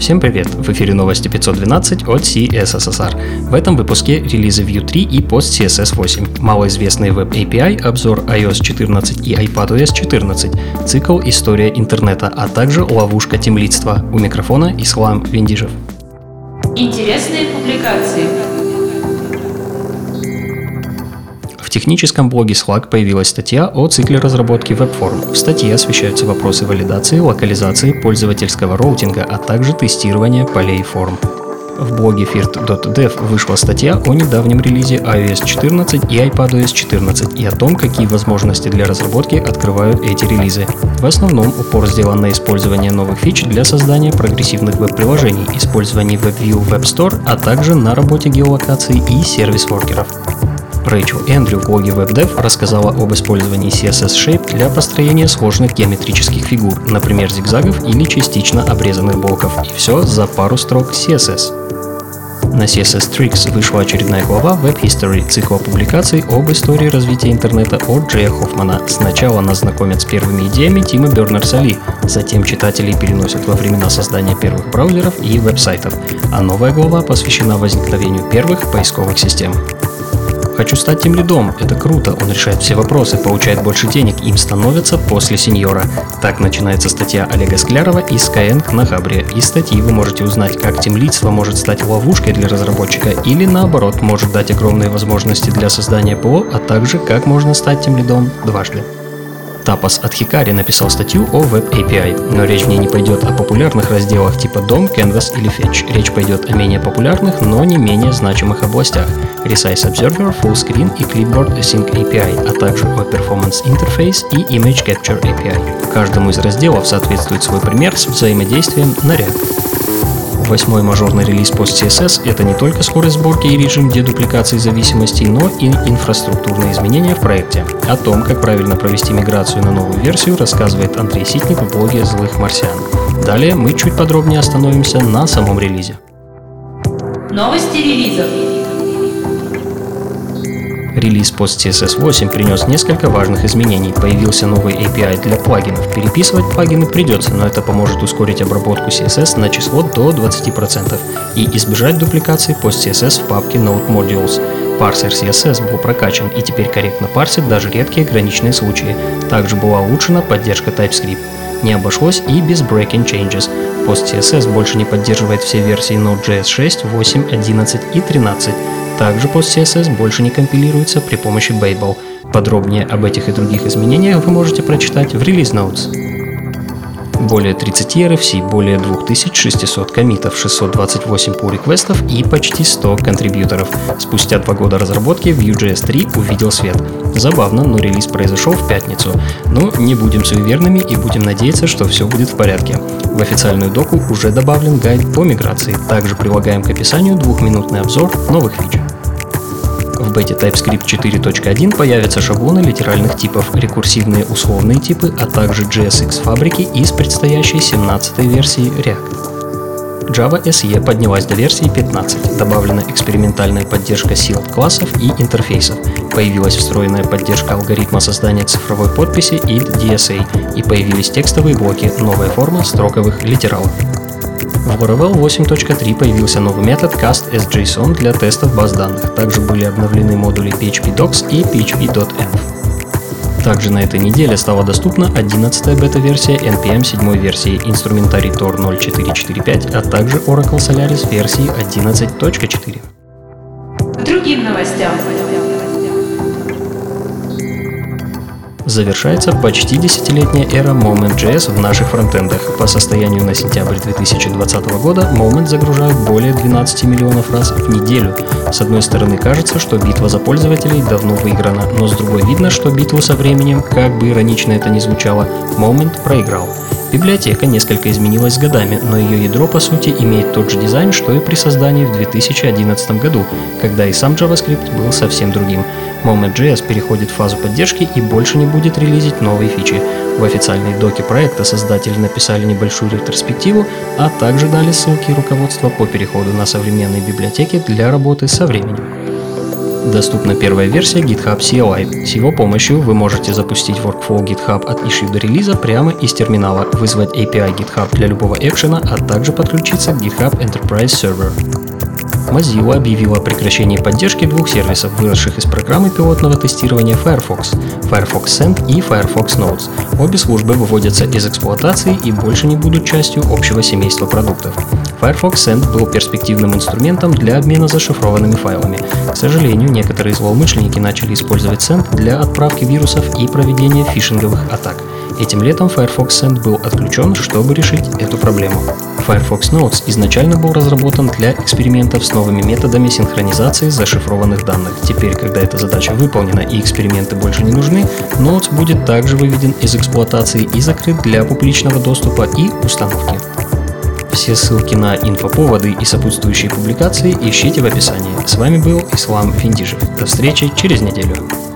Всем привет! В эфире новости 512 от CSSR. В этом выпуске релизы Vue 3 и Post CSS 8, малоизвестный Web API, обзор iOS 14 и iPadOS 14, цикл «История интернета», а также ловушка темлидства. У микрофона Ислам Виндижев. Интересные публикации. В техническом блоге Slack появилась статья о цикле разработки веб-форм. В статье освещаются вопросы валидации, локализации, пользовательского роутинга, а также тестирования полей форм. В блоге firt.dev вышла статья о недавнем релизе iOS 14 и iPadOS 14 и о том, какие возможности для разработки открывают эти релизы. В основном упор сделан на использование новых фич для создания прогрессивных веб-приложений, использование WebView Web Store, а также на работе геолокации и сервис-воркеров. Рэйчел Эндрю в блоге WebDev рассказала об использовании CSS Shape для построения сложных геометрических фигур, например, зигзагов или частично обрезанных блоков, и все за пару строк CSS. На CSS Tricks вышла очередная глава Web History, цикла публикаций об истории развития интернета от Джея Хоффмана. Сначала нас знакомят с первыми идеями Тима Бернерса-Ли, затем читателей переносят во времена создания первых браузеров и веб-сайтов, а новая глава посвящена возникновению первых поисковых систем. Хочу стать тем лидом. Это круто. Он решает все вопросы, получает больше денег, им становится после сеньора. Так начинается статья Олега Склярова из Skyeng на Хабре. Из статьи вы можете узнать, как темлидство может стать ловушкой для разработчика или наоборот может дать огромные возможности для создания ПО, а также как можно стать тем лидом дважды. Тапас от Хикари написал статью о Web API, но речь в ней не пойдет о популярных разделах типа DOM, Canvas или Fetch. Речь пойдет о менее популярных, но не менее значимых областях – Resize Observer, Fullscreen и Clipboard Async API, а также о Performance Interface и Image Capture API. Каждому из разделов соответствует свой пример с взаимодействием на ряд. Восьмой мажорный релиз PostCSS – это не только скорость сборки и режим дедупликации зависимостей, но и инфраструктурные изменения в проекте. О том, как правильно провести миграцию на новую версию, рассказывает Андрей Ситник в блоге «Злых марсиан». Далее мы чуть подробнее остановимся на самом релизе. Новости релизов. Релиз PostCSS 8 принес несколько важных изменений. Появился новый API для плагинов. Переписывать плагины придется, но это поможет ускорить обработку CSS на число до 20% и избежать дупликации PostCSS в папке Node Modules. Парсер CSS был прокачан и теперь корректно парсит даже редкие граничные случаи. Также была улучшена поддержка TypeScript. Не обошлось и без breaking changes. PostCSS больше не поддерживает все версии Node.js 6, 8, 11 и 13. Также PostCSS больше не компилируется при помощи Babel. Подробнее об этих и других изменениях вы можете прочитать в Release Notes. Более 30 RFC, более 2600 комитов, 628 pull реквестов и почти 100 контрибьюторов. Спустя два года разработки Vue.js 3 увидел свет. Забавно, но релиз произошел в пятницу. Но не будем суеверными и будем надеяться, что все будет в порядке. В официальную доку уже добавлен гайд по миграции. Также прилагаем к описанию двухминутный обзор новых фич. В бете TypeScript 4.1 появятся шаблоны литеральных типов, рекурсивные условные типы, а также JSX фабрики из предстоящей 17 версии React. Java SE поднялась до версии 15, добавлена экспериментальная поддержка Sealed классов и интерфейсов, появилась встроенная поддержка алгоритма создания цифровой подписи id DSA и появились текстовые блоки, новая форма строковых литералов. В Laravel 8.3 появился новый метод cast as JSON для тестов баз данных. Также были обновлены модули PHP Docs и PHP.env. Также на этой неделе стала доступна 11 бета-версия NPM 7 версии, инструментарий Tor 0445, а также Oracle Solaris версии 11.4. К другим новостям. Завершается почти десятилетняя эра Moment.js в наших фронтендах. По состоянию на сентябрь 2020 года Moment загружают более 12 миллионов раз в неделю. С одной стороны кажется, что битва за пользователей давно выиграна, но с другой видно, что битву со временем, как бы иронично это ни звучало, Moment проиграл. Библиотека несколько изменилась с годами, но ее ядро по сути имеет тот же дизайн, что и при создании в 2011 году, когда и сам JavaScript был совсем другим. Moment.js переходит в фазу поддержки и больше не будет релизить новые фичи. В официальной доке проекта создатели написали небольшую ретроспективу, а также дали ссылки и руководство по переходу на современные библиотеки для работы со временем. Доступна первая версия GitHub CLI. С его помощью вы можете запустить workflow GitHub от issue до релиза прямо из терминала, вызвать API GitHub для любого экшена, а также подключиться к GitHub Enterprise Server. Mozilla объявила о прекращении поддержки двух сервисов, выросших из программы пилотного тестирования Firefox – Firefox Send и Firefox Notes. Обе службы выводятся из эксплуатации и больше не будут частью общего семейства продуктов. Firefox Send был перспективным инструментом для обмена зашифрованными файлами. К сожалению, некоторые злоумышленники начали использовать Send для отправки вирусов и проведения фишинговых атак. Этим летом Firefox Send был отключен, чтобы решить эту проблему. Firefox Notes изначально был разработан для экспериментов с новыми методами синхронизации зашифрованных данных. Теперь, когда эта задача выполнена и эксперименты больше не нужны, Notes будет также выведен из эксплуатации и закрыт для публичного доступа и установки. Все ссылки на инфоповоды и сопутствующие публикации ищите в описании. С вами был Ислам Финдижев. До встречи через неделю.